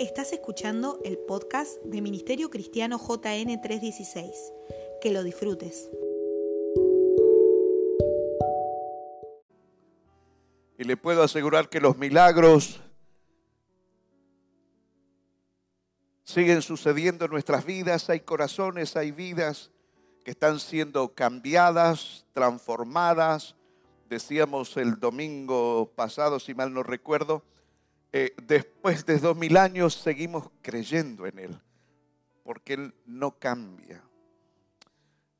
Estás escuchando el podcast de Ministerio Cristiano JN 316. Que lo disfrutes. Y le puedo asegurar que los milagros siguen sucediendo en nuestras vidas. Hay corazones, hay vidas que están siendo cambiadas, transformadas. Decíamos el domingo pasado, si mal no recuerdo, eh, después de dos mil años seguimos creyendo en Él, porque Él no cambia.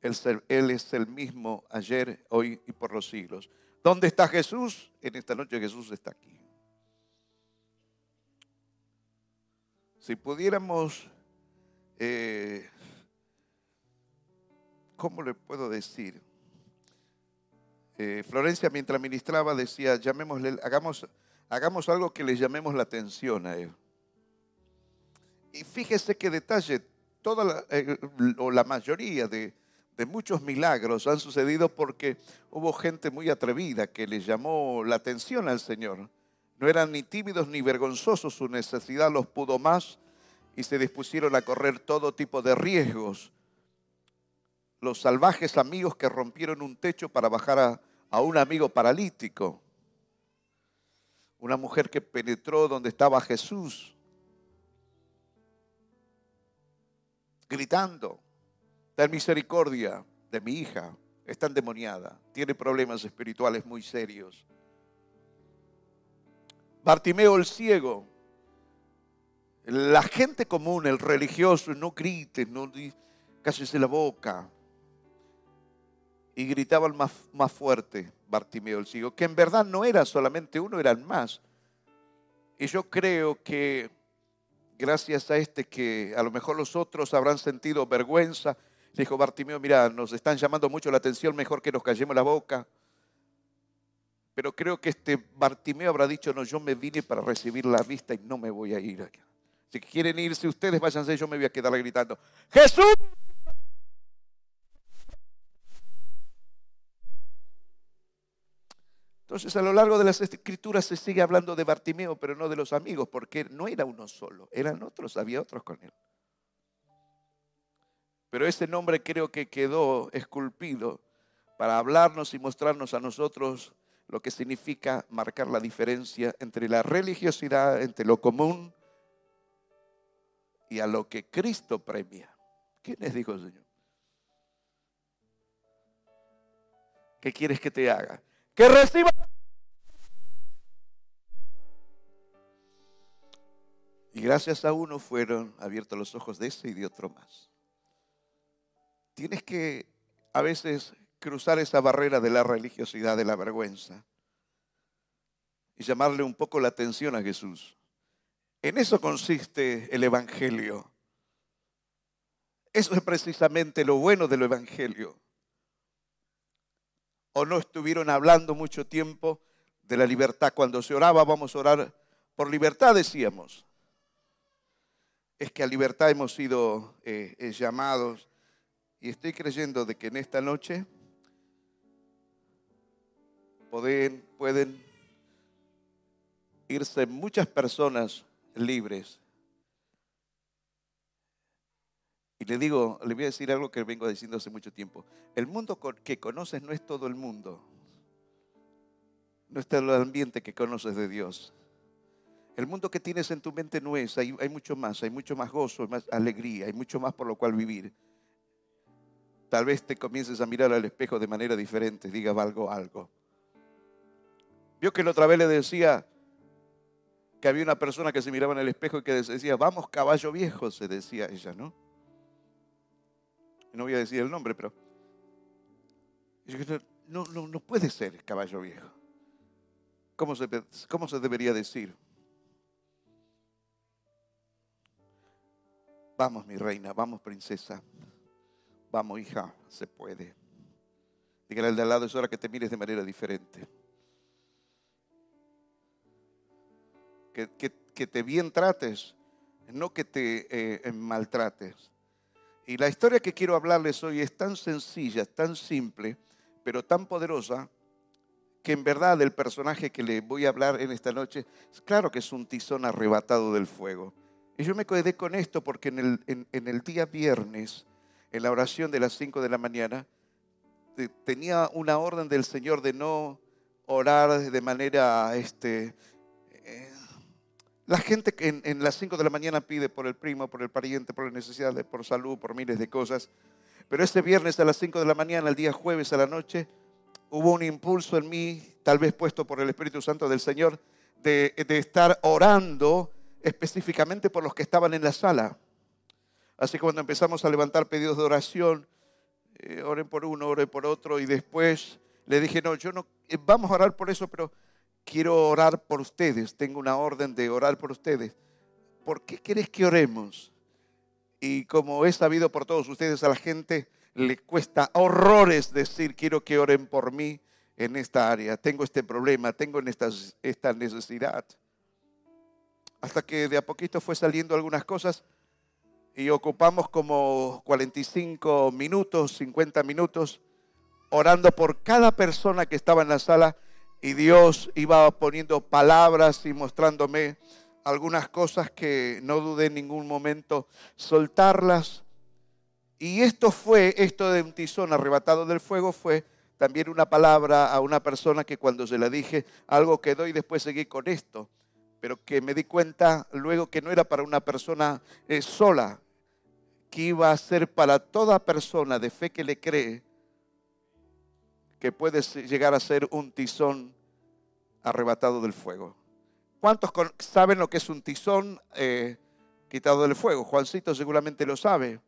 Él, es el mismo ayer, hoy y por los siglos. ¿Dónde está Jesús? En esta noche Jesús está aquí. Si pudiéramos, eh, ¿cómo le puedo decir? Eh, Florencia mientras ministraba decía, llamémosle, hagamos hagamos algo que le llamemos la atención a él. Y fíjese qué detalle, toda la, eh, o la mayoría de, de muchos milagros han sucedido porque hubo gente muy atrevida que le llamó la atención al Señor. No eran ni tímidos ni vergonzosos, su necesidad los pudo más y se dispusieron a correr todo tipo de riesgos. Los salvajes amigos que rompieron un techo para bajar a, a un amigo paralítico una mujer que penetró donde estaba Jesús, gritando, ten misericordia de mi hija, está endemoniada, tiene problemas espirituales muy serios. Bartimeo el ciego, la gente común, el religioso, no grite, no cállese la boca. Y gritaban más, más fuerte, Bartimeo el ciego, que en verdad no era solamente uno, eran más. Y yo creo que gracias a este que a lo mejor los otros habrán sentido vergüenza, dijo Bartimeo, mira, nos están llamando mucho la atención, mejor que nos callemos la boca. Pero creo que este Bartimeo habrá dicho, no, yo me vine para recibir la vista y no me voy a ir. Si quieren irse ustedes, váyanse, yo me voy a quedar gritando, Jesús. Entonces a lo largo de las escrituras se sigue hablando de Bartimeo, pero no de los amigos, porque no era uno solo, eran otros, había otros con él. Pero ese nombre creo que quedó esculpido para hablarnos y mostrarnos a nosotros lo que significa marcar la diferencia entre la religiosidad, entre lo común y a lo que Cristo premia. ¿Quién les dijo, Señor? ¿Qué quieres que te haga? Que reciba. Y gracias a uno fueron abiertos los ojos de ese y de otro más. Tienes que a veces cruzar esa barrera de la religiosidad, de la vergüenza, y llamarle un poco la atención a Jesús. En eso consiste el Evangelio. Eso es precisamente lo bueno del Evangelio o no estuvieron hablando mucho tiempo de la libertad. Cuando se oraba, vamos a orar por libertad, decíamos. Es que a libertad hemos sido eh, eh, llamados y estoy creyendo de que en esta noche pueden, pueden irse muchas personas libres Le digo, le voy a decir algo que vengo diciendo hace mucho tiempo. El mundo que conoces no es todo el mundo. No es todo el ambiente que conoces de Dios. El mundo que tienes en tu mente no es, hay, hay mucho más, hay mucho más gozo, más alegría, hay mucho más por lo cual vivir. Tal vez te comiences a mirar al espejo de manera diferente, diga algo, algo. Vio que la otra vez le decía que había una persona que se miraba en el espejo y que decía, vamos caballo viejo, se decía ella, ¿no? No voy a decir el nombre, pero no, no, no puede ser caballo viejo. ¿Cómo se, ¿Cómo se debería decir? Vamos, mi reina, vamos, princesa. Vamos, hija, se puede. Dígale al de al lado, es hora que te mires de manera diferente. Que, que, te bien trates, no que te eh, maltrates. Y la historia que quiero hablarles hoy es tan sencilla, tan simple, pero tan poderosa, que en verdad el personaje que le voy a hablar en esta noche, claro que es un tizón arrebatado del fuego. Y yo me quedé con esto porque en el, día viernes, en la oración de las 5 de la mañana, tenía una orden del Señor de no orar de manera, este, la gente que en, las 5 de la mañana pide por el primo, por el pariente, por las necesidades, por salud, por miles de cosas. Pero este viernes a las 5 de la mañana, el día jueves a la noche, hubo un impulso en mí, tal vez puesto por el Espíritu Santo del Señor, de, estar orando específicamente por los que estaban en la sala. Así que cuando empezamos a levantar pedidos de oración, eh, oren por uno, oren por otro, y después le dije, no, yo no, eh, vamos a orar por eso, pero quiero orar por ustedes, tengo una orden de orar por ustedes. ¿Por qué querés que oremos? Y como he sabido por todos ustedes, a la gente le cuesta horrores decir, quiero que oren por mí en esta área, tengo este problema, tengo esta, esta necesidad. Hasta que de a poquito fue saliendo algunas cosas y ocupamos como 45 minutos, 50 minutos, orando por cada persona que estaba en la sala y Dios iba poniendo palabras y mostrándome algunas cosas que no dudé en ningún momento soltarlas. Y esto fue, esto de un tizón arrebatado del fuego fue también una palabra a una persona que cuando se la dije algo quedó y después seguí con esto, pero que me di cuenta luego que no era para una persona eh, sola, que iba a ser para toda persona de fe que le cree, que puede llegar a ser un tizón arrebatado del fuego. ¿Cuántos saben lo que es un tizón eh, quitado del fuego? Juancito seguramente lo sabe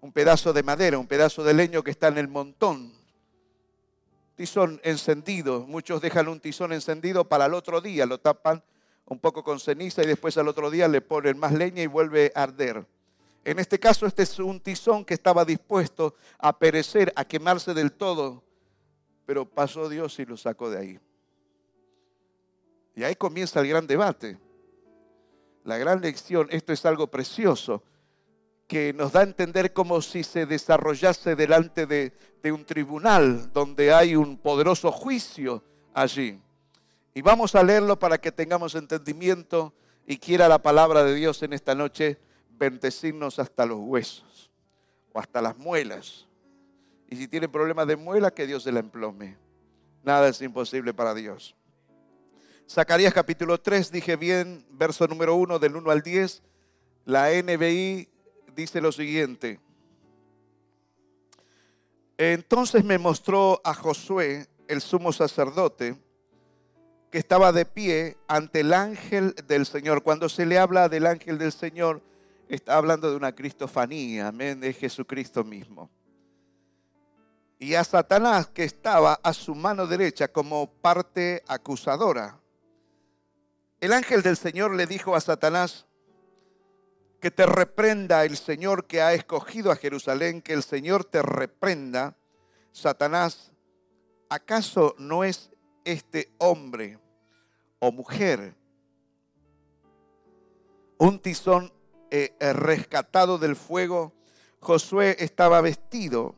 un pedazo de madera, un pedazo de leño que está en el montón. Tizón encendido, muchos dejan un tizón encendido para el otro día, lo tapan un poco con ceniza y después al otro día le ponen más leña y vuelve a arder. En este caso, este es un tizón que estaba dispuesto a perecer, a quemarse del todo, pero pasó Dios y lo sacó de ahí. Y ahí comienza el gran debate. La gran lección, esto es algo precioso que nos da a entender como si se desarrollase delante de, un tribunal donde hay un poderoso juicio allí. Y vamos a leerlo para que tengamos entendimiento y quiera la palabra de Dios en esta noche bendecirnos hasta los huesos o hasta las muelas. Y si tiene problemas de muela, que Dios se la emplome. Nada es imposible para Dios. Zacarías capítulo 3, dije bien, verso número 1 del 1 al 10. La NBI dice lo siguiente. Entonces me mostró a Josué, el sumo sacerdote, que estaba de pie ante el ángel del Señor. Cuando se le habla del ángel del Señor, está hablando de una cristofanía, amén, de Jesucristo mismo. Y a Satanás que estaba a su mano derecha como parte acusadora. El ángel del Señor le dijo a Satanás, que te reprenda el Señor que ha escogido a Jerusalén, que el Señor te reprenda. Satanás, ¿acaso no es este hombre o mujer un tizón eh, eh, rescatado del fuego? Josué estaba vestido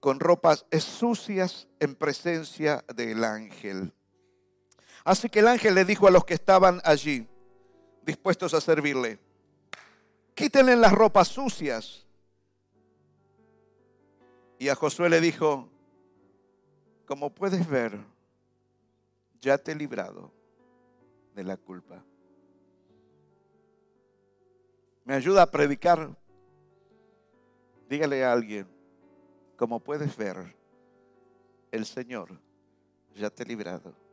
con ropas sucias en presencia del ángel. Así que el ángel le dijo a los que estaban allí, dispuestos a servirle, quítenle las ropas sucias. Y a Josué le dijo, como puedes ver, ya te he librado de la culpa. ¿Me ayuda a predicar? Dígale a alguien, como puedes ver, el Señor ya te ha librado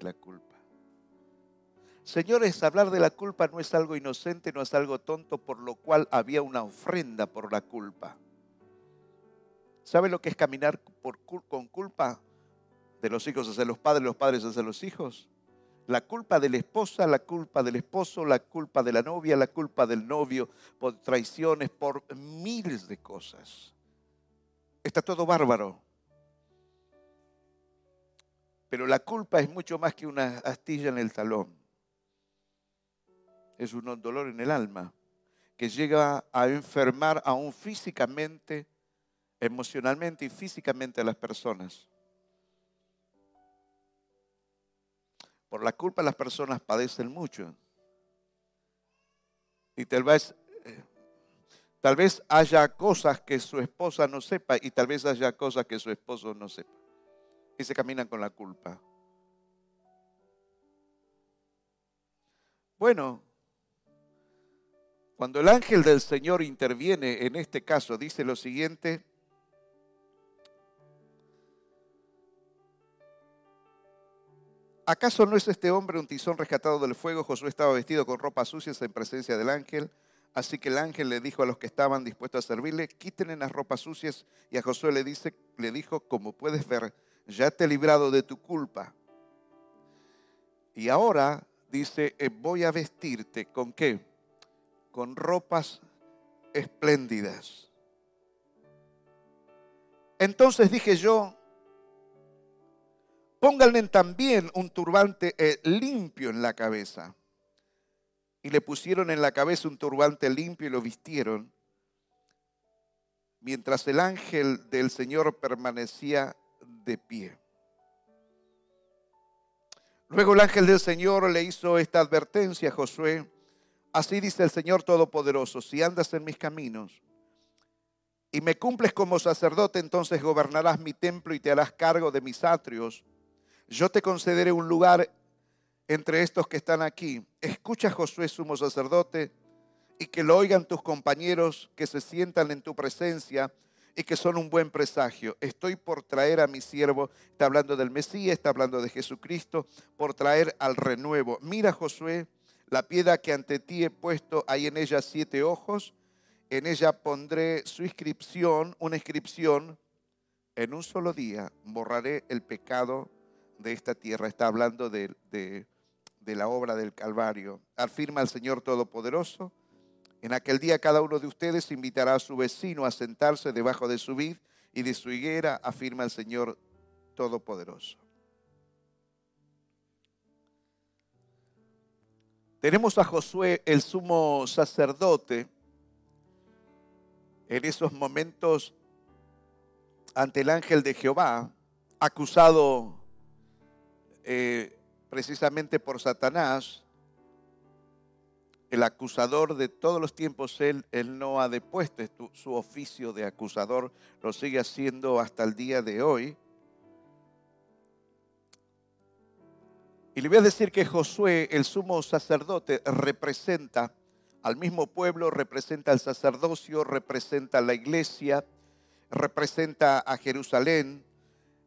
la culpa. Señores, hablar de la culpa no es algo inocente, no es algo tonto, por lo cual había una ofrenda por la culpa. ¿Sabe lo que es caminar con culpa? De los hijos hacia los padres, los padres hacia los hijos. La culpa de la esposa, la culpa del esposo, la culpa de la novia, la culpa del novio, por traiciones, por miles de cosas. Está todo bárbaro. Pero la culpa es mucho más que una astilla en el talón es un dolor en el alma que llega a enfermar aún físicamente, emocionalmente y físicamente a las personas. Por la culpa las personas padecen mucho. Y tal vez, eh, tal vez haya cosas que su esposa no sepa y tal vez haya cosas que su esposo no sepa. Y se caminan con la culpa. Bueno, cuando el ángel del Señor interviene en este caso, dice lo siguiente, ¿acaso no es este hombre un tizón rescatado del fuego? Josué estaba vestido con ropas sucias en presencia del ángel. Así que el ángel le dijo a los que estaban dispuestos a servirle, quítenle las ropas sucias. Y a Josué le, dice, le dijo, como puedes ver, ya te he librado de tu culpa. Y ahora dice, eh, voy a vestirte con qué? Con ropas espléndidas. Entonces dije yo, pónganle también un turbante eh, limpio en la cabeza. Y le pusieron en la cabeza un turbante limpio y lo vistieron, mientras el ángel del Señor permanecía de pie. Luego el ángel del Señor le hizo esta advertencia a Josué. Así dice el Señor Todopoderoso, si andas en mis caminos y me cumples como sacerdote, entonces gobernarás mi templo y te harás cargo de mis atrios. Yo te concederé un lugar entre estos que están aquí. Escucha Josué, sumo sacerdote, y que lo oigan tus compañeros que se sientan en tu presencia y que son un buen presagio. Estoy por traer a mi siervo, está hablando del Mesías, está hablando de Jesucristo, por traer al renuevo. Mira Josué, la piedra que ante ti he puesto, hay en ella siete ojos, en ella pondré su inscripción, una inscripción, en un solo día borraré el pecado de esta tierra. Está hablando de, de, de la obra del Calvario. Afirma el Señor Todopoderoso en aquel día cada uno de ustedes invitará a su vecino a sentarse debajo de su vid y de su higuera, afirma el Señor Todopoderoso. Tenemos a Josué, el sumo sacerdote, en esos momentos ante el ángel de Jehová, acusado eh, precisamente por Satanás, el acusador de todos los tiempos, él, él no ha depuesto su oficio de acusador, lo sigue haciendo hasta el día de hoy. Y le voy a decir que Josué, el sumo sacerdote, representa al mismo pueblo, representa al sacerdocio, representa a la iglesia, representa a Jerusalén.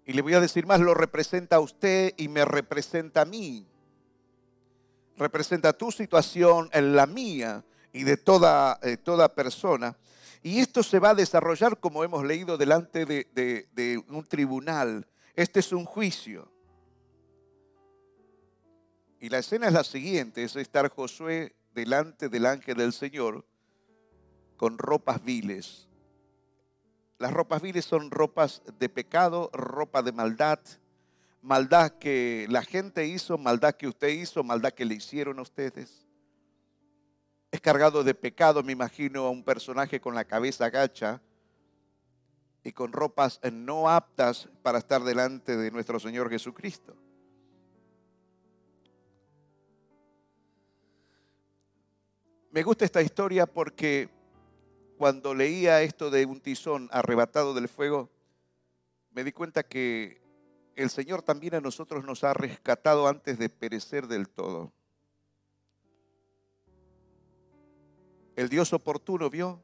Y le voy a decir más, lo representa a usted y me representa a mí representa tu situación, en la mía y de toda, eh, toda persona. Y esto se va a desarrollar, como hemos leído, delante de, de un tribunal. Este es un juicio. Y la escena es la siguiente, es estar Josué delante del ángel del Señor con ropas viles. Las ropas viles son ropas de pecado, ropa de maldad, maldad que la gente hizo, maldad que usted hizo, maldad que le hicieron a ustedes. Es cargado de pecado, me imagino, a un personaje con la cabeza gacha y con ropas no aptas para estar delante de nuestro Señor Jesucristo. Me gusta esta historia porque cuando leía esto de un tizón arrebatado del fuego, me di cuenta que el Señor también a nosotros nos ha rescatado antes de perecer del todo. El Dios oportuno vio.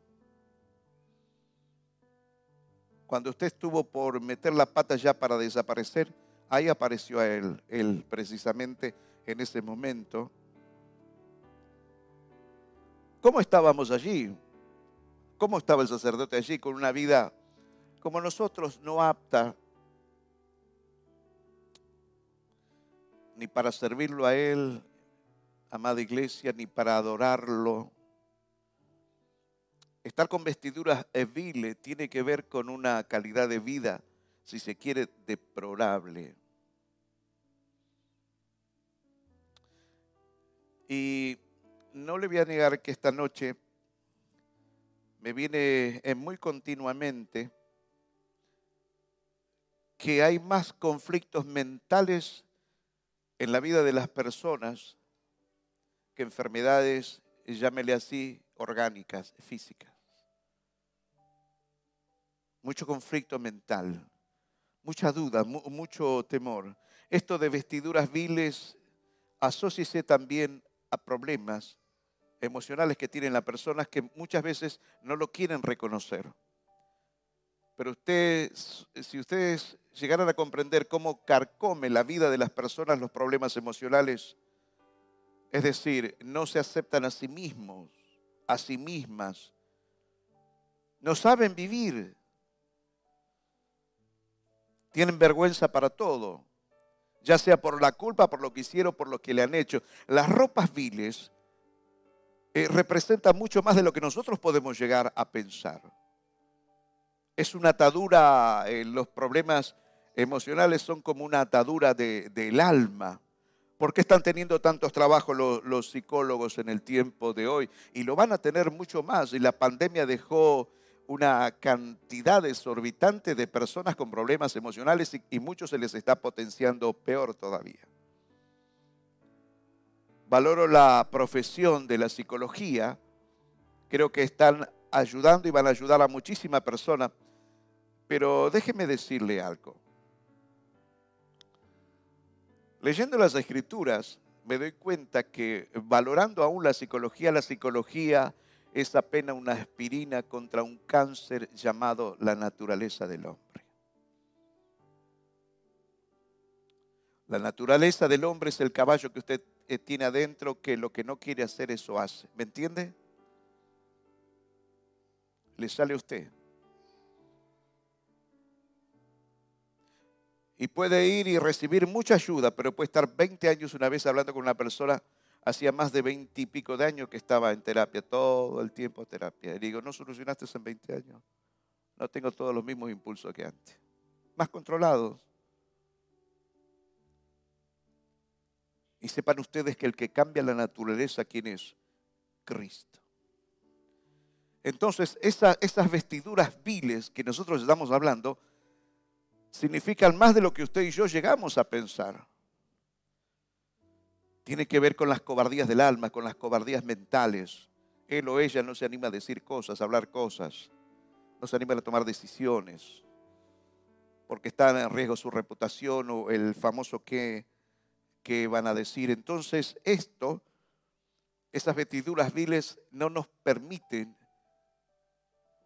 Cuando usted estuvo por meter la pata ya para desaparecer, ahí apareció a él, él precisamente en ese momento. ¿Cómo estábamos allí? ¿Cómo estaba el sacerdote allí con una vida como nosotros no apta ni para servirlo a Él, amada iglesia, ni para adorarlo. Estar con vestiduras viles tiene que ver con una calidad de vida, si se quiere, deplorable. Y no le voy a negar que esta noche me viene muy continuamente que hay más conflictos mentales en la vida de las personas que enfermedades llámele así, orgánicas, físicas. Mucho conflicto mental, mucha duda, mucho temor. Esto de vestiduras viles, asóciese también a problemas emocionales que tienen las personas que muchas veces no lo quieren reconocer. Pero ustedes, si ustedes llegaran a comprender cómo carcome la vida de las personas los problemas emocionales, es decir, no se aceptan a sí mismos, a sí mismas, no saben vivir, tienen vergüenza para todo, ya sea por la culpa, por lo que hicieron, por lo que le han hecho. Las ropas viles eh, representan mucho más de lo que nosotros podemos llegar a pensar. Es una atadura, eh, los problemas emocionales son como una atadura del alma. ¿Por qué están teniendo tantos trabajos los, psicólogos en el tiempo de hoy? Y lo van a tener mucho más. Y la pandemia dejó una cantidad exorbitante de personas con problemas emocionales y, y muchos se les está potenciando peor todavía. Valoro la profesión de la psicología. Creo que están ayudando y van a ayudar a muchísimas personas pero déjeme decirle algo. Leyendo las escrituras, me doy cuenta que valorando aún la psicología, la psicología es apenas una aspirina contra un cáncer llamado la naturaleza del hombre. La naturaleza del hombre es el caballo que usted eh, tiene adentro que lo que no quiere hacer eso hace. ¿Me entiende? Le sale a usted. Y puede ir y recibir mucha ayuda, pero puede estar 20 años una vez hablando con una persona, hacía más de 20 y pico de años que estaba en terapia, todo el tiempo terapia. Y digo, no solucionaste en 20 años. No tengo todos los mismos impulsos que antes. Más controlados. Y sepan ustedes que el que cambia la naturaleza, ¿quién es? Cristo. Entonces, esas vestiduras viles que nosotros estamos hablando, significan más de lo que usted y yo llegamos a pensar. Tiene que ver con las cobardías del alma, con las cobardías mentales. Él o ella no se anima a decir cosas, a hablar cosas. No se anima a tomar decisiones. Porque está en riesgo su reputación o el famoso qué, que van a decir. Entonces, esto, esas vestiduras viles no nos permiten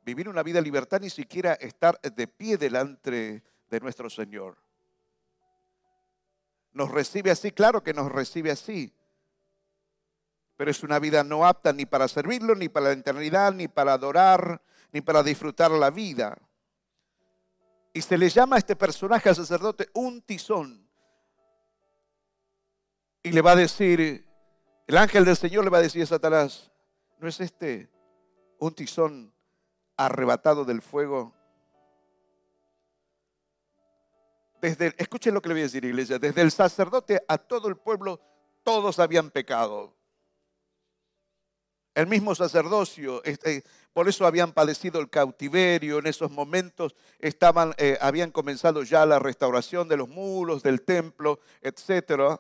vivir una vida libertad, ni siquiera estar de pie delante de nuestro Señor. Nos recibe así, claro que nos recibe así, pero es una vida no apta ni para servirlo, ni para la eternidad, ni para adorar, ni para disfrutar la vida. Y se le llama a este personaje, al sacerdote, un tizón. Y le va a decir, el ángel del Señor le va a decir a Satanás, ¿no es este un tizón arrebatado del fuego? Desde, escuchen lo que le voy a decir, iglesia, desde el sacerdote a todo el pueblo, todos habían pecado. El mismo sacerdocio, este, por eso habían padecido el cautiverio, en esos momentos estaban, eh, habían comenzado ya la restauración de los muros, del templo, etc.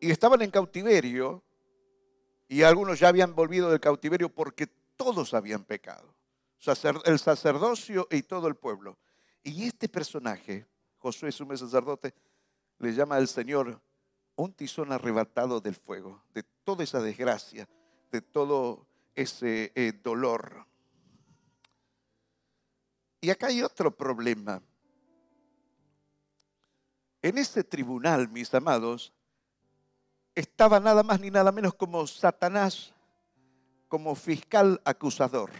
Y estaban en cautiverio, y algunos ya habían volvido del cautiverio porque todos habían pecado el sacerdocio y todo el pueblo. Y este personaje, Josué, sumo sacerdote, le llama al Señor un tizón arrebatado del fuego, de toda esa desgracia, de todo ese eh, dolor. Y acá hay otro problema. En ese tribunal, mis amados, estaba nada más ni nada menos como Satanás como fiscal acusador.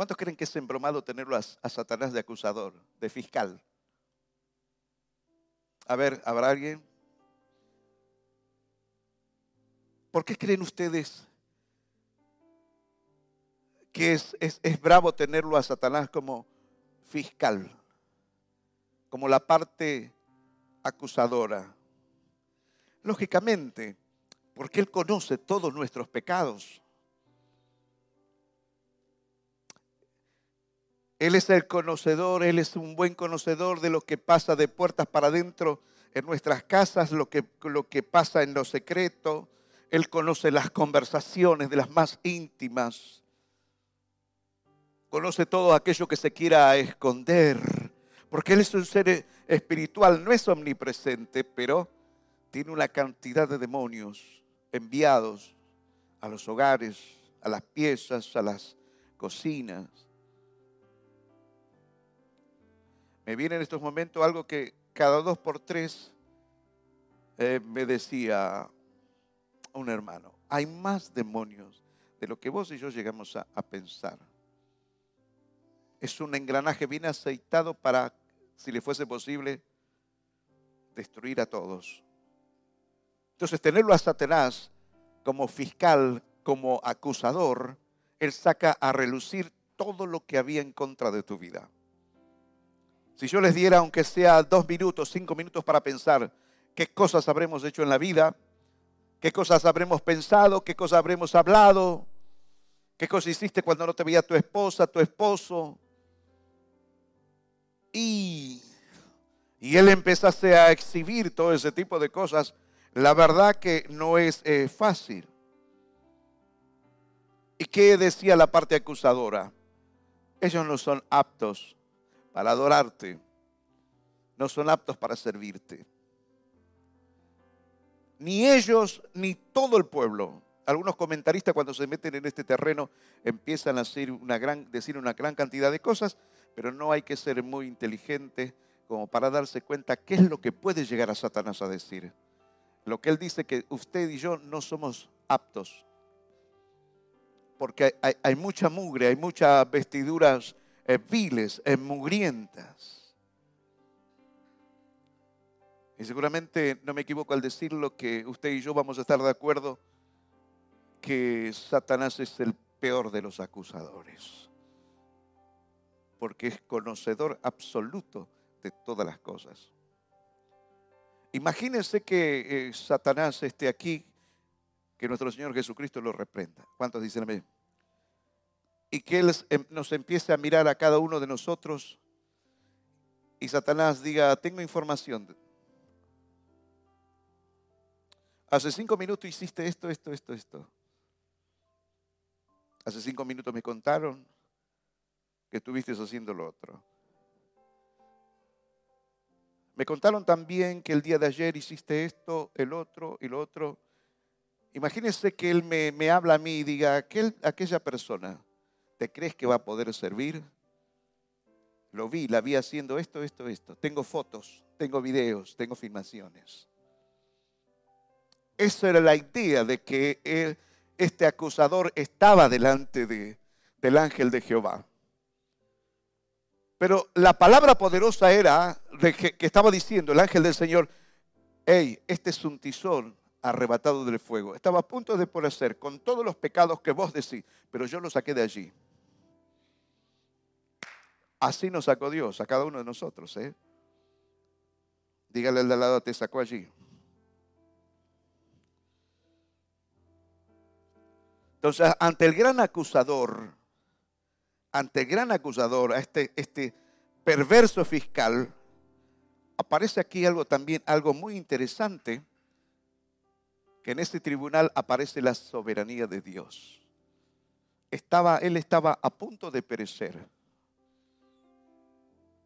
¿Cuántos creen que es embromado tenerlo a, Satanás de acusador, de fiscal? A ver, ¿habrá alguien? ¿Por qué creen ustedes que es, es, bravo tenerlo a Satanás como fiscal, como la parte acusadora? Lógicamente, porque Él conoce todos nuestros pecados. Él es el conocedor, Él es un buen conocedor de lo que pasa de puertas para adentro en nuestras casas, lo que, lo que pasa en lo secreto. Él conoce las conversaciones de las más íntimas. Conoce todo aquello que se quiera esconder. Porque Él es un ser espiritual, no es omnipresente, pero tiene una cantidad de demonios enviados a los hogares, a las piezas, a las cocinas. Me viene en estos momentos algo que cada dos por tres eh, me decía un hermano, hay más demonios de lo que vos y yo llegamos a, a pensar. Es un engranaje bien aceitado para, si le fuese posible, destruir a todos. Entonces, tenerlo a Satanás como fiscal, como acusador, él saca a relucir todo lo que había en contra de tu vida. Si yo les diera, aunque sea dos minutos, cinco minutos para pensar qué cosas habremos hecho en la vida, qué cosas habremos pensado, qué cosas habremos hablado, qué cosas hiciste cuando no te veía tu esposa, tu esposo. Y, y él empezase a exhibir todo ese tipo de cosas. La verdad que no es eh, fácil. ¿Y qué decía la parte acusadora? Ellos no son aptos para adorarte, no son aptos para servirte. Ni ellos ni todo el pueblo. Algunos comentaristas cuando se meten en este terreno empiezan a decir una gran, cantidad de cosas, pero no hay que ser muy inteligente como para darse cuenta qué es lo que puede llegar a Satanás a decir. Lo que él dice que usted y yo no somos aptos, porque hay, mucha mugre, hay muchas vestiduras viles, eh, mugrientas. Y seguramente no me equivoco al decirlo que usted y yo vamos a estar de acuerdo que Satanás es el peor de los acusadores, porque es conocedor absoluto de todas las cosas. Imagínense que eh, Satanás esté aquí, que nuestro Señor Jesucristo lo reprenda. ¿Cuántos dicen amén? Y que Él em, nos empiece a mirar a cada uno de nosotros y Satanás diga, tengo información. Hace cinco minutos hiciste esto, esto, esto, esto. Hace cinco minutos me contaron que estuviste haciendo lo otro. Me contaron también que el día de ayer hiciste esto, el otro y lo otro. Imagínense que él me, habla a mí y diga, aquel, aquella persona ¿Te crees que va a poder servir? Lo vi, la vi haciendo esto, esto, esto. Tengo fotos, tengo videos, tengo filmaciones. Esa era la idea de que este acusador estaba delante de, del ángel de Jehová. Pero la palabra poderosa era que, estaba diciendo el ángel del Señor, hey, este es un tizón arrebatado del fuego. Estaba a punto de por hacer con todos los pecados que vos decís, pero yo lo saqué de allí. Así nos sacó Dios a cada uno de nosotros. ¿eh? Dígale al de al lado, te sacó allí. Entonces, ante el gran acusador, ante el gran acusador, a este, este perverso fiscal, aparece aquí algo también, algo muy interesante, que en este tribunal aparece la soberanía de Dios. Estaba, él estaba a punto de perecer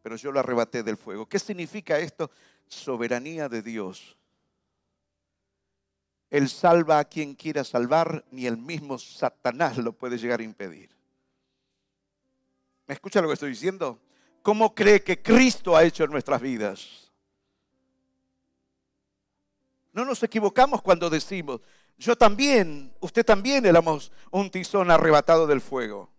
pero yo lo arrebaté del fuego. ¿Qué significa esto? Soberanía de Dios. Él salva a quien quiera salvar, ni el mismo Satanás lo puede llegar a impedir. ¿Me escucha lo que estoy diciendo? ¿Cómo cree que Cristo ha hecho en nuestras vidas? No nos equivocamos cuando decimos, yo también, usted también éramos un tizón arrebatado del fuego.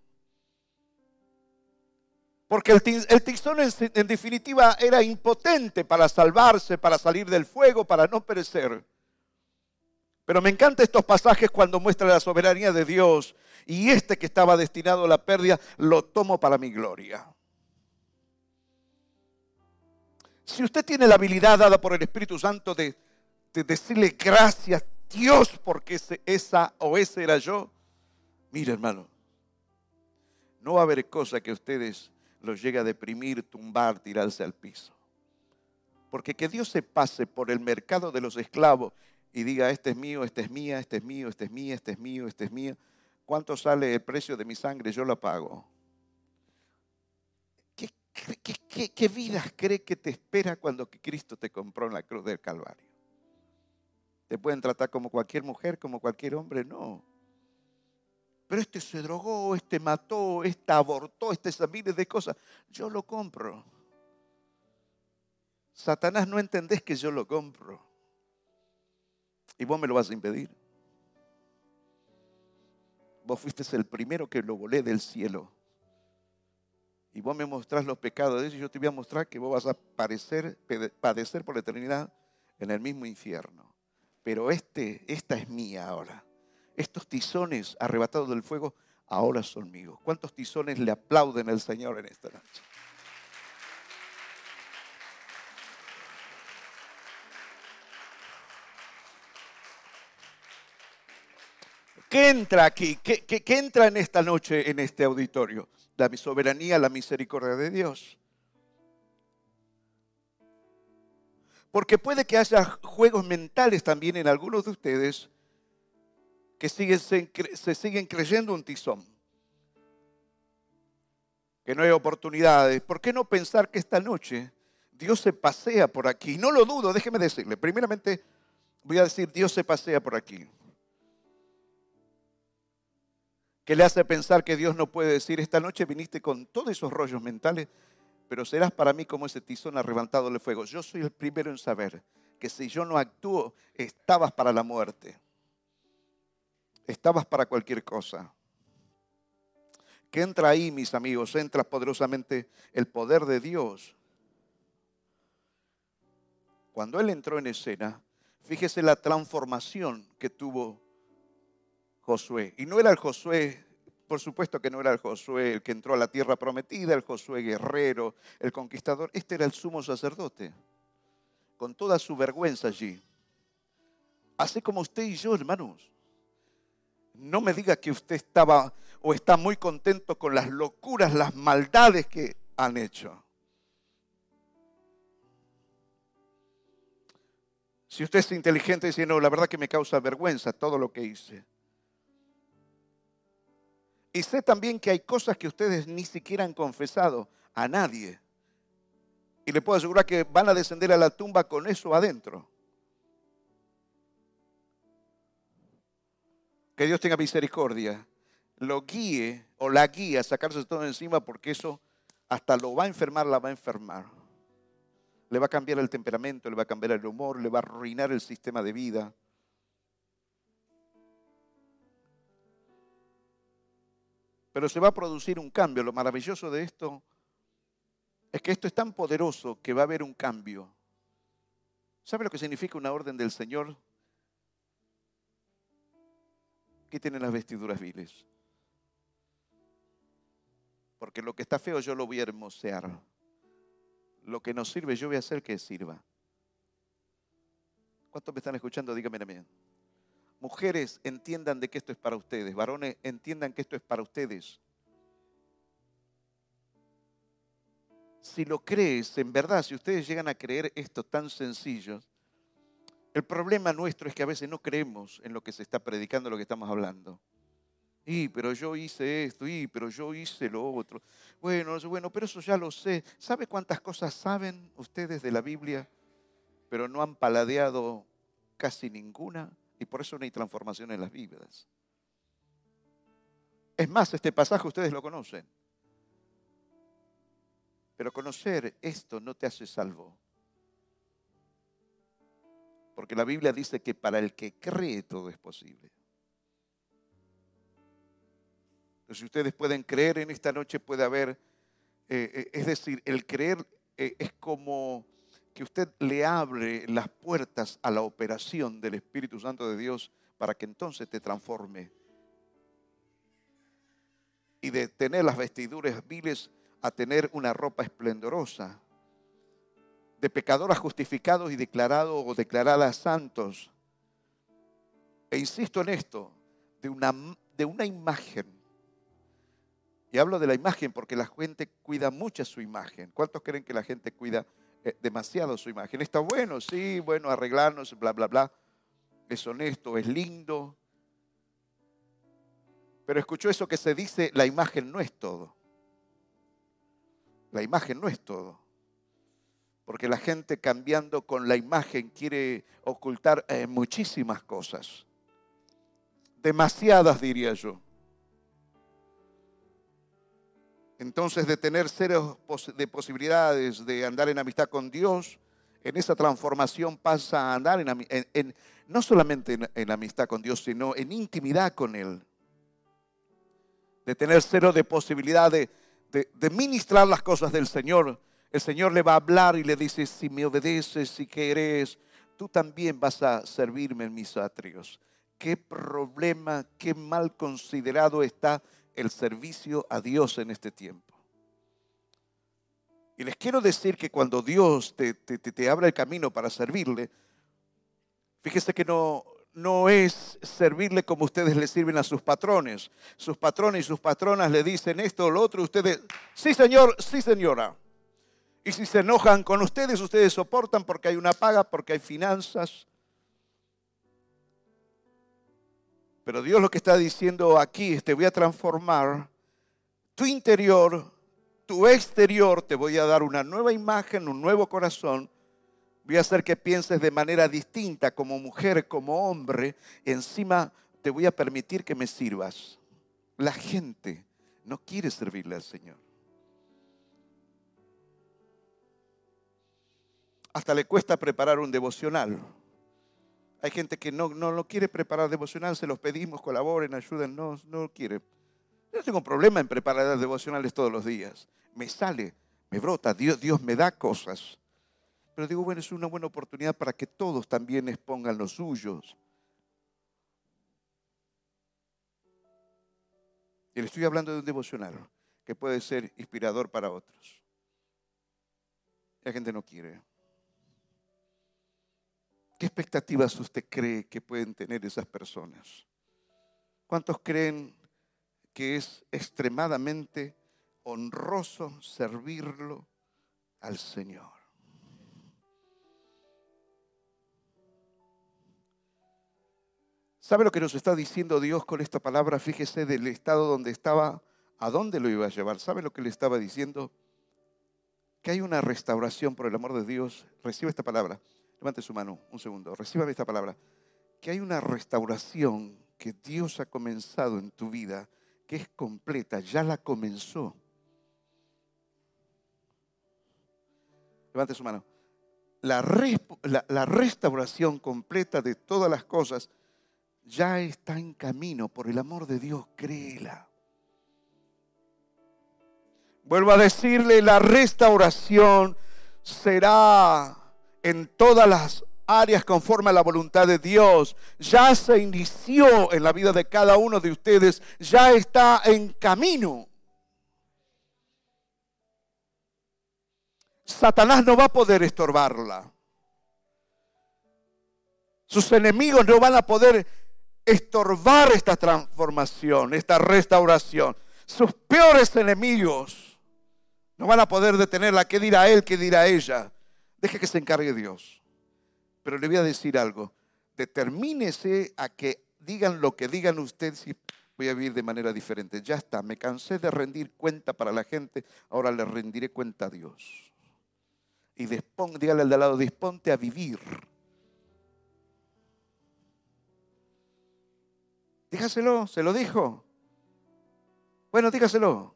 Porque el, tizón en, definitiva era impotente para salvarse, para salir del fuego, para no perecer. Pero me encantan estos pasajes cuando muestra la soberanía de Dios y este que estaba destinado a la pérdida lo tomo para mi gloria. Si usted tiene la habilidad dada por el Espíritu Santo de, decirle gracias Dios porque esa o ese era yo, mire hermano, no va a haber cosa que ustedes llega a deprimir, tumbar, tirarse al piso. Porque que Dios se pase por el mercado de los esclavos y diga, este es mío, este es mía, este es mío, este es mía, este es mío, este es mío. ¿Cuánto sale el precio de mi sangre? Yo la pago. ¿Qué, qué, cree que te espera cuando Cristo te compró en la cruz del Calvario? ¿Te pueden tratar como cualquier mujer, como cualquier hombre? No. Pero este se drogó, este mató, este abortó, este miles de cosas. Yo lo compro. Satanás, no entendés que yo lo compro. Y vos me lo vas a impedir. Vos fuiste el primero que lo volé del cielo. Y vos me mostrás los pecados de ellos y yo te voy a mostrar que vos vas a padecer, padecer por la eternidad en el mismo infierno. Pero este, esta es mía ahora. Estos tizones arrebatados del fuego ahora son míos. ¿Cuántos tizones le aplauden al Señor en esta noche? ¿Qué entra aquí? ¿Qué, entra en esta noche en este auditorio? La soberanía, la misericordia de Dios. Porque puede que haya juegos mentales también en algunos de ustedes que siguen, se, se siguen creyendo un tizón. Que no hay oportunidades. ¿Por qué no pensar que esta noche Dios se pasea por aquí? No lo dudo, déjeme decirle. Primeramente voy a decir, Dios se pasea por aquí que le hace pensar que Dios no puede decir, esta noche viniste con todos esos rollos mentales, pero serás para mí como ese tizón arrebatado del fuego. Yo soy el primero en saber que si yo no actúo, estabas para la muerte. Estabas para cualquier cosa. Que entra ahí, mis amigos, entra poderosamente el poder de Dios. Cuando Él entró en escena, fíjese la transformación que tuvo Josué. Y no era el Josué, por supuesto que no era el Josué el que entró a la tierra prometida, el Josué guerrero, el conquistador. Este era el sumo sacerdote, con toda su vergüenza allí. Así como usted y yo, hermanos. No me diga que usted estaba o está muy contento con las locuras, las maldades que han hecho. Si usted es inteligente, dice, no, la verdad que me causa vergüenza todo lo que hice. Y sé también que hay cosas que ustedes ni siquiera han confesado a nadie. Y le puedo asegurar que van a descender a la tumba con eso adentro. Que Dios tenga misericordia. Lo guíe o la guía a sacarse todo encima porque eso hasta lo va a enfermar, la va a enfermar. Le va a cambiar el temperamento, le va a cambiar el humor, le va a arruinar el sistema de vida. Pero se va a producir un cambio. Lo maravilloso de esto es que esto es tan poderoso que va a haber un cambio. ¿Sabe lo que significa una orden del Señor? Que tienen las vestiduras viles. Porque lo que está feo yo lo voy a hermosear. Lo que nos sirve yo voy a hacer que sirva. ¿Cuántos me están escuchando? Díganme también. Mujeres, entiendan de que esto es para ustedes. Varones, entiendan que esto es para ustedes. Si lo crees, en verdad, si ustedes llegan a creer esto tan sencillo, el problema nuestro es que a veces no creemos en lo que se está predicando, lo que estamos hablando. Y, pero yo hice esto, y, pero yo hice lo otro. Bueno, bueno, pero eso ya lo sé. ¿Sabe cuántas cosas saben ustedes de la Biblia, pero no han paladeado casi ninguna? Y por eso no hay transformación en las vidas. Es más, este pasaje ustedes lo conocen. Pero conocer esto no te hace salvo. Porque la Biblia dice que para el que cree todo es posible. Entonces, si ustedes pueden creer en esta noche, puede haber, eh, eh, es decir, el creer eh, es como que usted le abre las puertas a la operación del Espíritu Santo de Dios para que entonces te transforme. Y de tener las vestiduras viles a tener una ropa esplendorosa. De pecadores justificados y declarados o declaradas santos. E insisto en esto, de una, de una imagen Y hablo de la imagen porque la gente cuida mucho su imagen. ¿Cuántos creen que la gente cuida eh, demasiado su imagen? Está bueno, sí, bueno, arreglarnos, bla, bla, bla. Es honesto, es lindo. Pero escuchó eso que se dice, la imagen no es todo. La imagen no es todo. Porque la gente cambiando con la imagen quiere ocultar eh, muchísimas cosas. Demasiadas, diría yo. Entonces, de tener cero de posibilidades de andar en amistad con Dios, en esa transformación pasa a andar en, no solamente en, amistad con Dios, sino en intimidad con Él. De tener cero de posibilidad de, de, ministrar las cosas del Señor. El Señor le va a hablar y le dice, si me obedeces, si quieres, tú también vas a servirme en mis atrios. Qué problema, qué mal considerado está el servicio a Dios en este tiempo. Y les quiero decir que cuando Dios te, te, abra el camino para servirle, fíjese que no, no es servirle como ustedes le sirven a sus patrones. Sus patrones y sus patronas le dicen esto o lo otro, ustedes, sí señor, sí señora. Y si se enojan con ustedes, ustedes soportan porque hay una paga, porque hay finanzas, Pero Dios lo que está diciendo aquí es, te voy a transformar tu interior, tu exterior, te voy a dar una nueva imagen, un nuevo corazón. Voy a hacer que pienses de manera distinta como mujer, como hombre. Encima te voy a permitir que me sirvas. La gente no quiere servirle al Señor. Hasta le cuesta preparar un devocional. Hay gente que no, no, quiere preparar devocional, se los pedimos, colaboren, ayuden, no, no quiere. Yo tengo un problema en preparar devocionales todos los días. Me sale, me brota, Dios, Dios me da cosas. Pero digo, bueno, es una buena oportunidad para que todos también expongan los suyos. Y le estoy hablando de un devocional que puede ser inspirador para otros. La gente no quiere. ¿Qué expectativas usted cree que pueden tener esas personas? ¿Cuántos creen que es extremadamente honroso servirlo al Señor? ¿Sabe lo que nos está diciendo Dios con esta palabra? Fíjese del estado donde estaba, a dónde lo iba a llevar. ¿Sabe lo que le estaba diciendo? Que hay una restauración por el amor de Dios. Recibe esta palabra Levante su mano un segundo. Reciba esta palabra. Que hay una restauración que Dios ha comenzado en tu vida, que es completa, ya la comenzó. Levante su mano. La, la, restauración completa de todas las cosas ya está en camino. Por el amor de Dios, créela. Vuelvo a decirle, la restauración será en todas las áreas conforme a la voluntad de Dios. Ya se inició en la vida de cada uno de ustedes, ya está en camino. Satanás no va a poder estorbarla. Sus enemigos no van a poder estorbar esta transformación, esta restauración. Sus peores enemigos no van a poder detenerla. ¿Qué dirá él? ¿Qué dirá ella? Deje que se encargue Dios. Pero le voy a decir algo. Determínese a que digan lo que digan ustedes y voy a vivir de manera diferente. Ya está, me cansé de rendir cuenta para la gente, ahora le rendiré cuenta a Dios. Y dígale al de al lado, disponte a vivir. Dígaselo, se lo dijo. Bueno, dígaselo.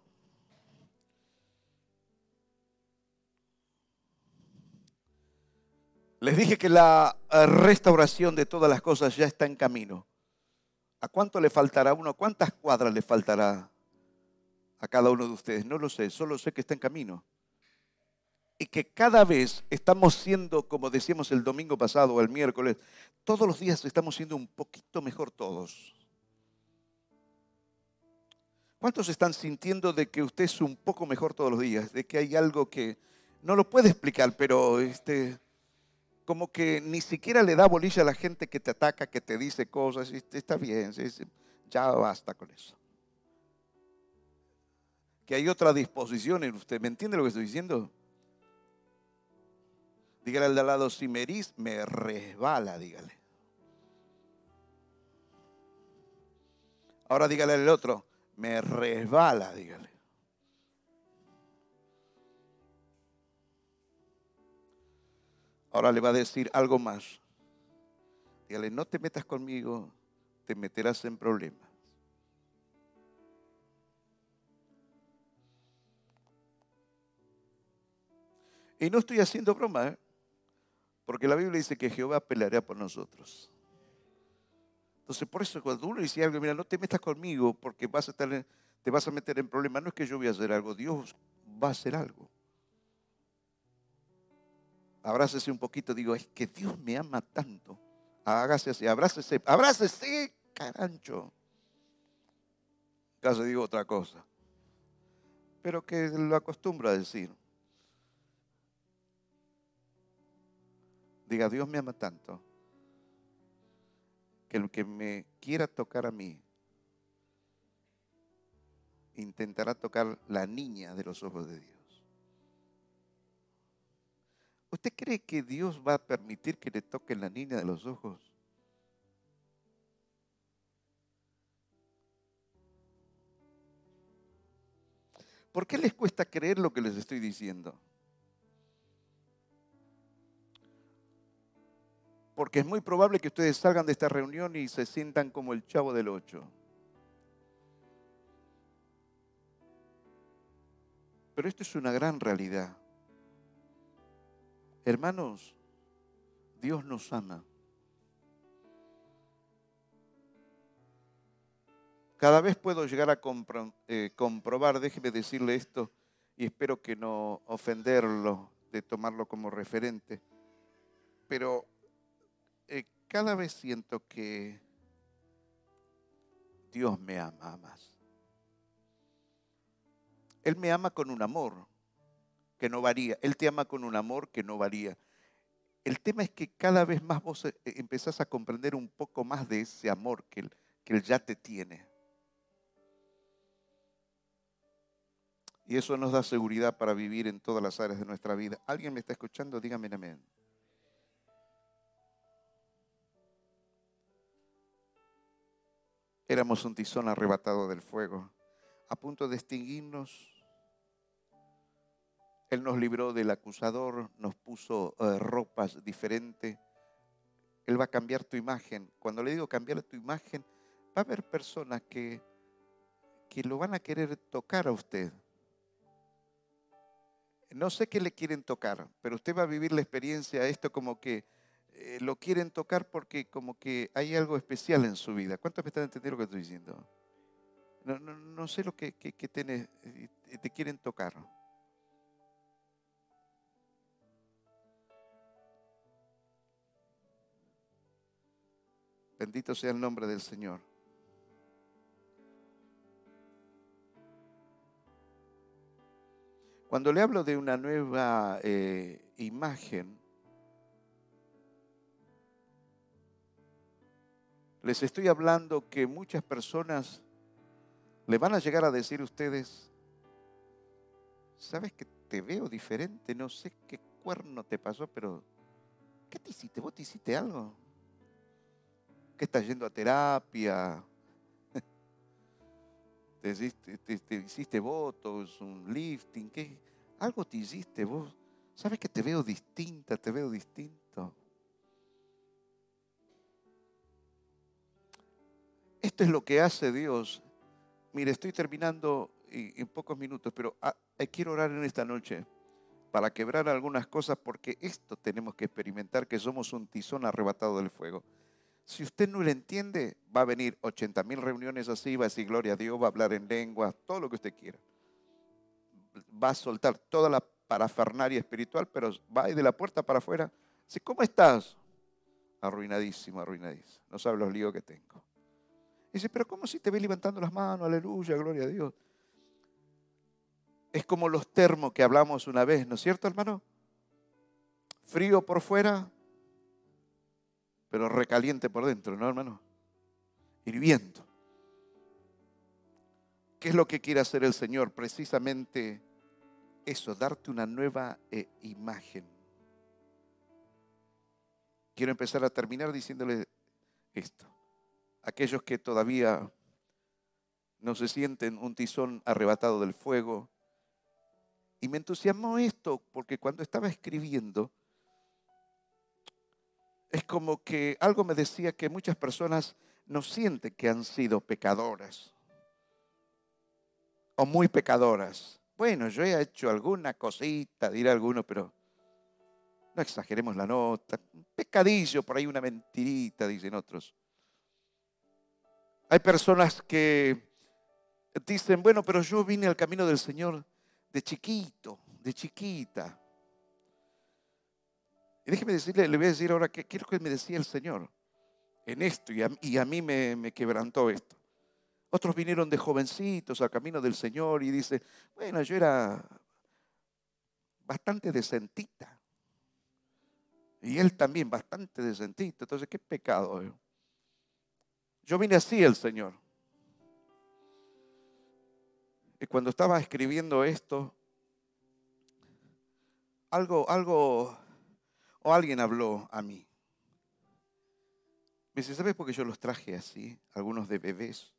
Les dije que la eh, restauración de todas las cosas ya está en camino. ¿A cuánto le faltará uno? ¿Cuántas cuadras le faltará a cada uno de ustedes? No lo sé, solo sé que está en camino. Y que cada vez estamos siendo, como decíamos el domingo pasado o el miércoles, todos los días estamos siendo un poquito mejor todos. ¿Cuántos están sintiendo de que usted es un poco mejor todos los días? De que hay algo que no lo puede explicar, pero este, como que ni siquiera le da bolilla a la gente que te ataca, que te dice cosas, está bien, ya basta con eso. que hay otra disposición en usted. ¿Me entiende lo que estoy diciendo? Dígale al de al lado, si me herís, me resbala, dígale. Ahora dígale al otro, me resbala, dígale. Ahora le va a decir algo más. Dígale, no te metas conmigo, te meterás en problemas. Y no estoy haciendo broma, ¿eh? porque la Biblia dice que Jehová peleará por nosotros. Entonces, por eso cuando uno dice algo, mira, no te metas conmigo porque vas a estar, te vas a meter en problemas, no es que yo voy a hacer algo, Dios va a hacer algo abrácese un poquito, digo, es que Dios me ama tanto. Hágase así, abrácese, abrácese, carancho. Casi digo otra cosa. Pero que lo acostumbro a decir. Diga, Dios me ama tanto que el que me quiera tocar a mí intentará tocar la niña de los ojos de Dios. ¿Usted cree que Dios va a permitir que le toque la niña de los ojos? ¿Por qué les cuesta creer lo que les estoy diciendo? Porque es muy probable que ustedes salgan de esta reunión y se sientan como el chavo del ocho. Pero esto es una gran realidad. Hermanos, Dios nos ama. Cada vez puedo llegar a eh, comprobar, déjeme decirle esto, y espero que no ofenderlo, de tomarlo como referente, pero eh, cada vez siento que Dios me ama más. Él me ama con un amor que no varía. Él te ama con un amor que no varía. El tema es que cada vez más vos eh, empezás a comprender un poco más de ese amor que él, que él ya te tiene. Y eso nos da seguridad para vivir en todas las áreas de nuestra vida. ¿Alguien me está escuchando? Dígame amén. Éramos un tizón arrebatado del fuego, a punto de extinguirnos él nos libró del acusador, nos puso eh, ropas diferentes. Él va a cambiar tu imagen. Cuando le digo cambiar tu imagen, va a haber personas que, que lo van a querer tocar a usted. No sé qué le quieren tocar, pero usted va a vivir la experiencia, esto como que eh, lo quieren tocar porque como que hay algo especial en su vida. ¿Cuántos me están entendiendo lo que estoy diciendo? No, sé lo que, que, eh, te quieren tocar. Bendito sea el nombre del Señor. Cuando le hablo de una nueva eh, imagen, les estoy hablando que muchas personas le van a llegar a decir a ustedes, ¿sabes que te veo diferente? No sé qué cuerno te pasó, pero ¿qué te hiciste? ¿Vos te hiciste algo? ¿Qué estás yendo a terapia? ¿Te hiciste, votos, un lifting? ¿qué? Algo te hiciste vos. ¿Sabes que te veo distinta? Te veo distinto. Esto es lo que hace Dios. Mire, estoy terminando en pocos minutos, pero ah, eh, quiero orar en esta noche para quebrar algunas cosas porque esto tenemos que experimentar, que somos un tizón arrebatado del fuego. Si usted no le entiende, va a venir 80 mil reuniones así, va a decir gloria a Dios, va a hablar en lengua, todo lo que usted quiera. Va a soltar toda la parafernaria espiritual, pero va de la puerta para afuera. Dice, ¿cómo estás? Arruinadísimo, arruinadísimo. No sabe los líos que tengo. Dice, pero ¿cómo si te ve levantando las manos? Aleluya, gloria a Dios. Es como los termos que hablamos una vez, ¿no es cierto, hermano? Frío por fuera, pero recaliente por dentro, ¿no, hermano? Hirviendo. ¿Qué es lo que quiere hacer el Señor? Precisamente eso, darte una nueva eh, imagen. Quiero empezar a terminar diciéndole esto. Aquellos que todavía no se sienten un tizón arrebatado del fuego. Y me entusiasmó esto porque cuando estaba escribiendo, es como que algo me decía que muchas personas no sienten que han sido pecadoras o muy pecadoras. Bueno, yo he hecho alguna cosita, dirá alguno, pero no exageremos la nota. Un pecadillo, por ahí una mentirita, dicen otros. Hay personas que dicen, bueno, pero yo vine al camino del Señor de chiquito, de chiquita. Déjeme decirle, le voy a decir ahora qué, es lo que me decía el Señor en esto, y a, mí me, quebrantó esto. Otros vinieron de jovencitos al camino del Señor y dicen, bueno, yo era bastante decentita. Y él también bastante decentito. Entonces, ¿qué pecado? Eh? Yo vine así el Señor. Y cuando estaba escribiendo esto, algo, algo, o alguien habló a mí. Me dice, ¿sabes por qué yo los traje así? Algunos de bebés,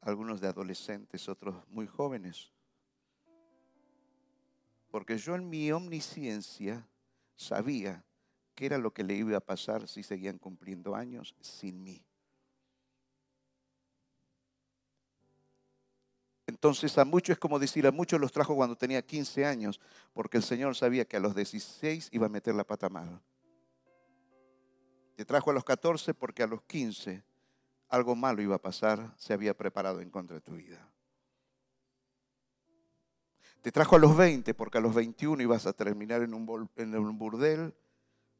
algunos de adolescentes, otros muy jóvenes. Porque yo en mi omnisciencia sabía qué era lo que le iba a pasar si seguían cumpliendo años sin mí. Entonces a muchos es como decir, a muchos los trajo cuando tenía 15 años, porque el Señor sabía que a los 16 iba a meter la pata mal. Te trajo a los 14 porque a los 15 algo malo iba a pasar, se había preparado en contra de tu vida. Te trajo a los 20 porque a los 21 ibas a terminar en un, en un burdel,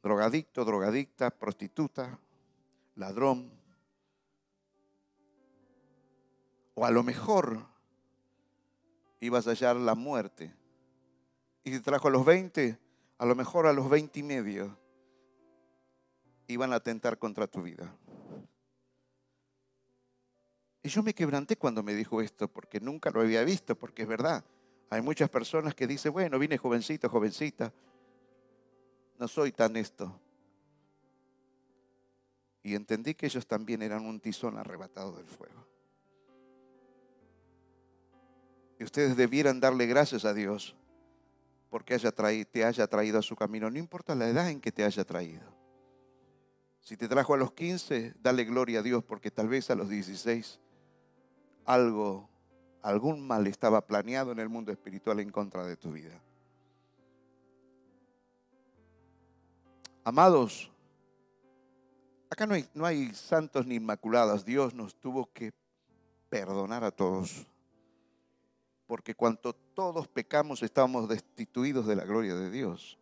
drogadicto, drogadicta, prostituta, ladrón. O a lo mejor ibas a hallar la muerte. Y trajo a los 20, a lo mejor a los 20 y medio, iban a atentar contra tu vida. Y yo me quebranté cuando me dijo esto, porque nunca lo había visto, porque es verdad. Hay muchas personas que dicen, bueno, vine jovencito, jovencita. No soy tan esto. Y entendí que ellos también eran un tizón arrebatado del fuego. Y ustedes debieran darle gracias a Dios porque haya te haya traído a su camino, no importa la edad en que te haya traído. Si te trajo a los 15, dale gloria a Dios porque tal vez a los 16 algo, algún mal estaba planeado en el mundo espiritual en contra de tu vida. Amados, acá no hay, no hay santos ni inmaculadas. Dios nos tuvo que perdonar a todos porque cuanto todos pecamos estamos destituidos de la gloria de Dios.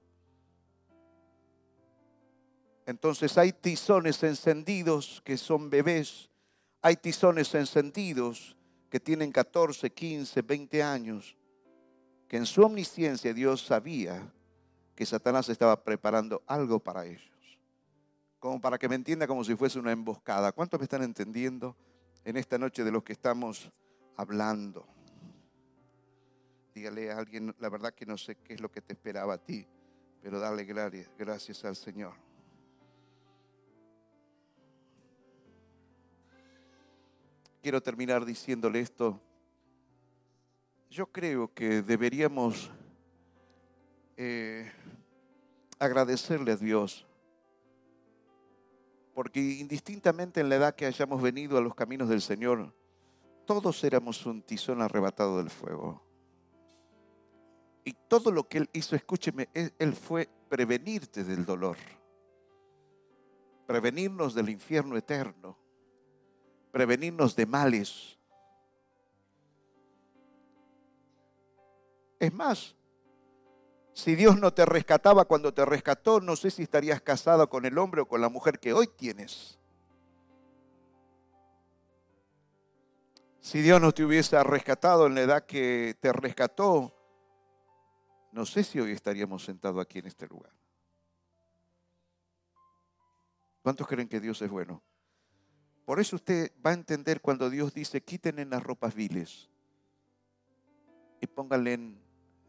Entonces hay tizones encendidos que son bebés, hay tizones encendidos que tienen 14, 15, 20 años, que en su omnisciencia Dios sabía que Satanás estaba preparando algo para ellos. Como para que me entienda como si fuese una emboscada. ¿Cuántos me están entendiendo en esta noche de lo que estamos hablando? Dígale a alguien, la verdad que no sé qué es lo que te esperaba a ti, pero dale gracias al Señor. Quiero terminar diciéndole esto. Yo creo que deberíamos eh, agradecerle a Dios, porque indistintamente en la edad que hayamos venido a los caminos del Señor, todos éramos un tizón arrebatado del fuego. Y todo lo que Él hizo, escúcheme, Él fue prevenirte del dolor, prevenirnos del infierno eterno, prevenirnos de males. Es más, si Dios no te rescataba cuando te rescató, no sé si estarías casado con el hombre o con la mujer que hoy tienes. Si Dios no te hubiese rescatado en la edad que te rescató, no sé si hoy estaríamos sentados aquí en este lugar. ¿Cuántos creen que Dios es bueno? Por eso usted va a entender cuando Dios dice, quiten en las ropas viles y póngale en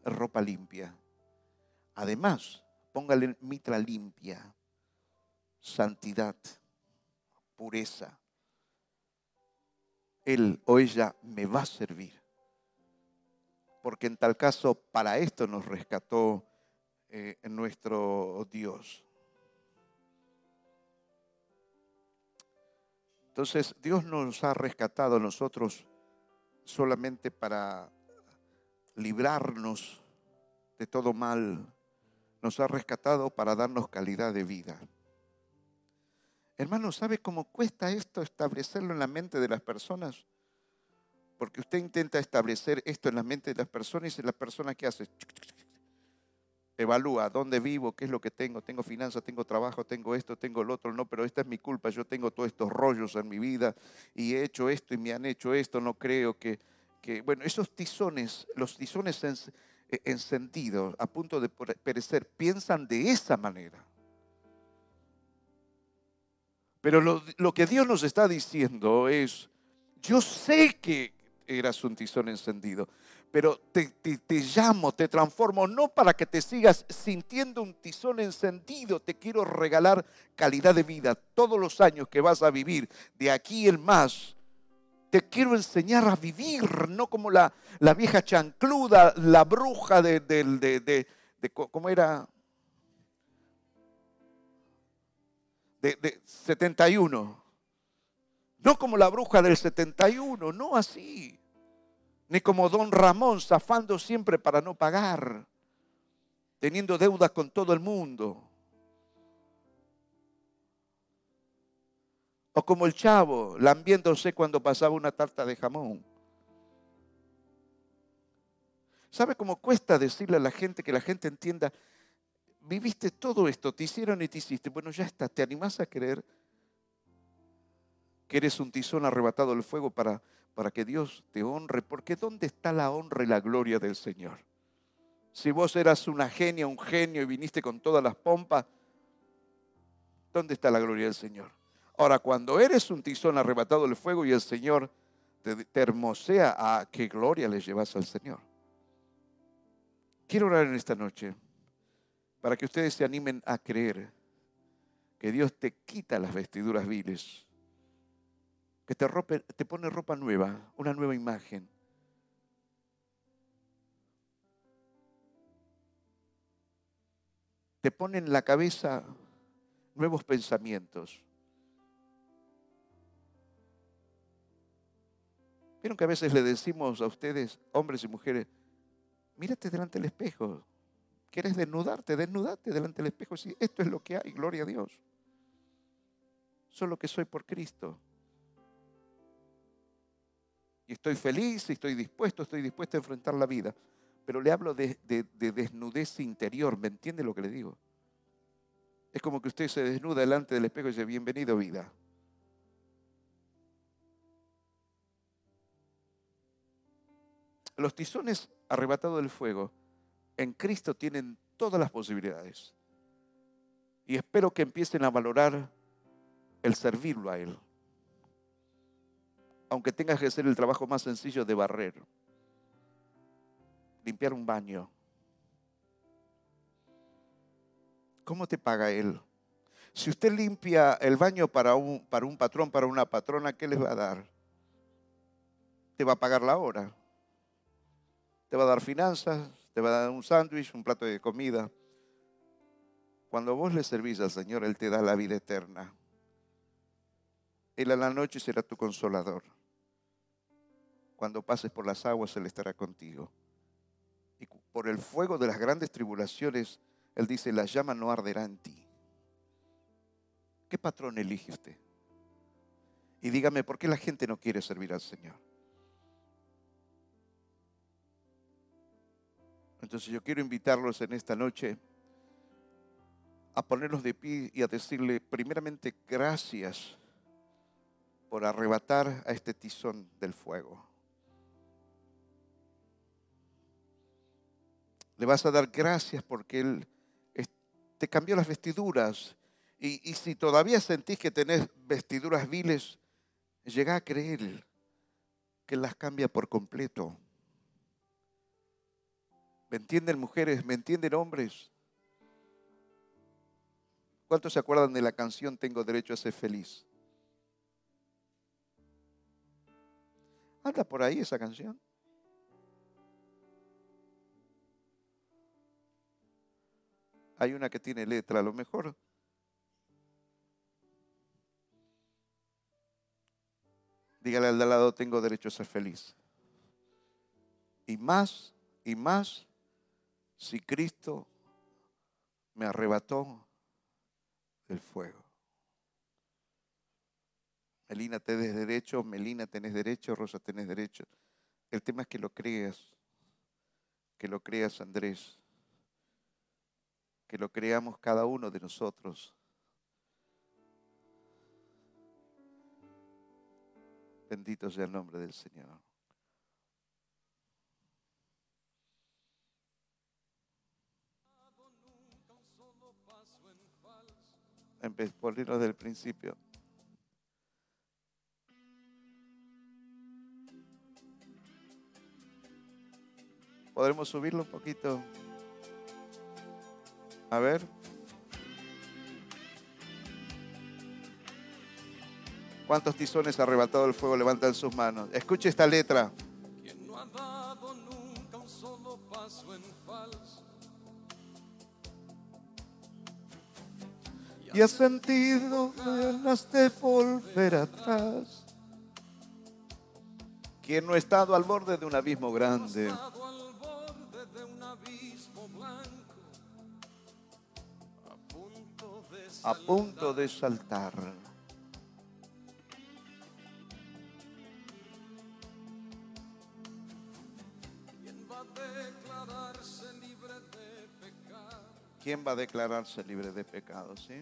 ropa limpia. Además, póngale en mitra limpia, santidad, pureza. Él o ella me va a servir. Porque en tal caso, para esto nos rescató eh, nuestro Dios. Entonces, Dios nos ha rescatado a nosotros solamente para librarnos de todo mal. Nos ha rescatado para darnos calidad de vida. Hermano, ¿sabe cómo cuesta esto establecerlo en la mente de las personas? Porque usted intenta establecer esto en la mente de las personas y la persona que hace evalúa dónde vivo, qué es lo que tengo, tengo finanzas, tengo trabajo, tengo esto, tengo lo otro, no, pero esta es mi culpa, yo tengo todos estos rollos en mi vida y he hecho esto y me han hecho esto, no creo que, que bueno, esos tizones, los tizones e, encendidos a punto de perecer, piensan de esa manera. Pero lo que Dios nos está diciendo es, yo sé que eras un tizón encendido, pero te, llamo, te transformo, no para que te sigas sintiendo un tizón encendido, te quiero regalar calidad de vida todos los años que vas a vivir, de aquí en más. Te quiero enseñar a vivir, no como la, la vieja chancluda, la bruja de, de, de, de ¿cómo era? De, de 71. No como la bruja del 71, no así ni como don Ramón zafando siempre para no pagar, teniendo deudas con todo el mundo. O como el chavo, lambiéndose cuando pasaba una tarta de jamón. ¿Sabe cómo cuesta decirle a la gente que la gente entienda, viviste todo esto, te hicieron y te hiciste? Bueno, ya está, ¿te animás a creer que eres un tizón arrebatado del fuego para para que Dios te honre, porque ¿dónde está la honra y la gloria del Señor? Si vos eras una genia, un genio y viniste con todas las pompas, ¿dónde está la gloria del Señor? Ahora, cuando eres un tizón arrebatado del fuego y el Señor te, hermosea, ¿a qué gloria le llevas al Señor? Quiero orar en esta noche para que ustedes se animen a creer que Dios te quita las vestiduras viles te pone ropa nueva, una nueva imagen. Te pone en la cabeza nuevos pensamientos. Vieron que a veces le decimos a ustedes, hombres y mujeres, mírate delante del espejo. ¿Quieres desnudarte? Desnudate delante del espejo. Si esto es lo que hay, gloria a Dios. Solo que soy por Cristo estoy feliz, estoy dispuesto, estoy dispuesto a enfrentar la vida. Pero le hablo de, desnudez interior, ¿me entiende lo que le digo? Es como que usted se desnuda delante del espejo y dice, bienvenido vida. Los tizones arrebatados del fuego en Cristo tienen todas las posibilidades. Y espero que empiecen a valorar el servirlo a Él aunque tengas que hacer el trabajo más sencillo de barrer, limpiar un baño. ¿Cómo te paga Él? Si usted limpia el baño para un, para un patrón, para una patrona, ¿qué les va a dar? Te va a pagar la hora. Te va a dar finanzas, te va a dar un sándwich, un plato de comida. Cuando vos le servís al Señor, Él te da la vida eterna. Él a la noche será tu consolador. Cuando pases por las aguas, Él estará contigo. Y por el fuego de las grandes tribulaciones, Él dice, la llama no arderá en ti. ¿Qué patrón elige usted? Y dígame, ¿por qué la gente no quiere servir al Señor? Entonces yo quiero invitarlos en esta noche a ponerlos de pie y a decirle primeramente gracias por arrebatar a este tizón del fuego. Le vas a dar gracias porque Él te cambió las vestiduras. Y, si todavía sentís que tenés vestiduras viles, llega a creer que las cambia por completo. ¿Me entienden mujeres? ¿Me entienden hombres? ¿Cuántos se acuerdan de la canción Tengo derecho a ser feliz? Anda por ahí esa canción. Hay una que tiene letra, a lo mejor. Dígale al de al lado, tengo derecho a ser feliz. Y más, y más, si Cristo me arrebató del fuego. Melina, tenés derecho, Melina, tenés derecho, Rosa, tenés derecho. El tema es que lo creas, que lo creas, Andrés, que lo creamos cada uno de nosotros. Bendito sea el nombre del Señor. Por irnos del principio. ¿Podremos subirlo un poquito? A ver. ¿Cuántos tizones arrebatado el fuego levantan sus manos? Escuche esta letra. no ha dado nunca un solo paso en falso. Y ha sentido ganas de volver atrás. Quien no ha estado al borde de un abismo grande. A punto de saltar. ¿Quién va a declararse libre de pecado? ¿Sí?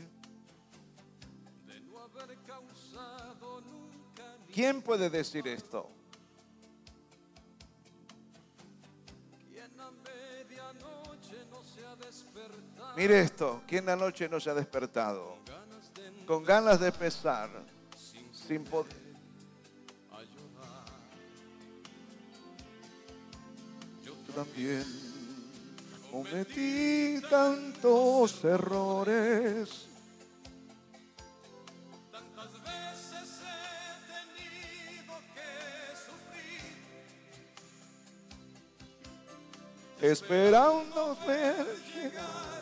¿Quién puede decir esto? Mire esto, ¿quién anoche no se ha despertado? Con ganas de pesar, sin poder. Yo también cometí tantos errores. Tantas veces he tenido que sufrir. Esperando ver llegar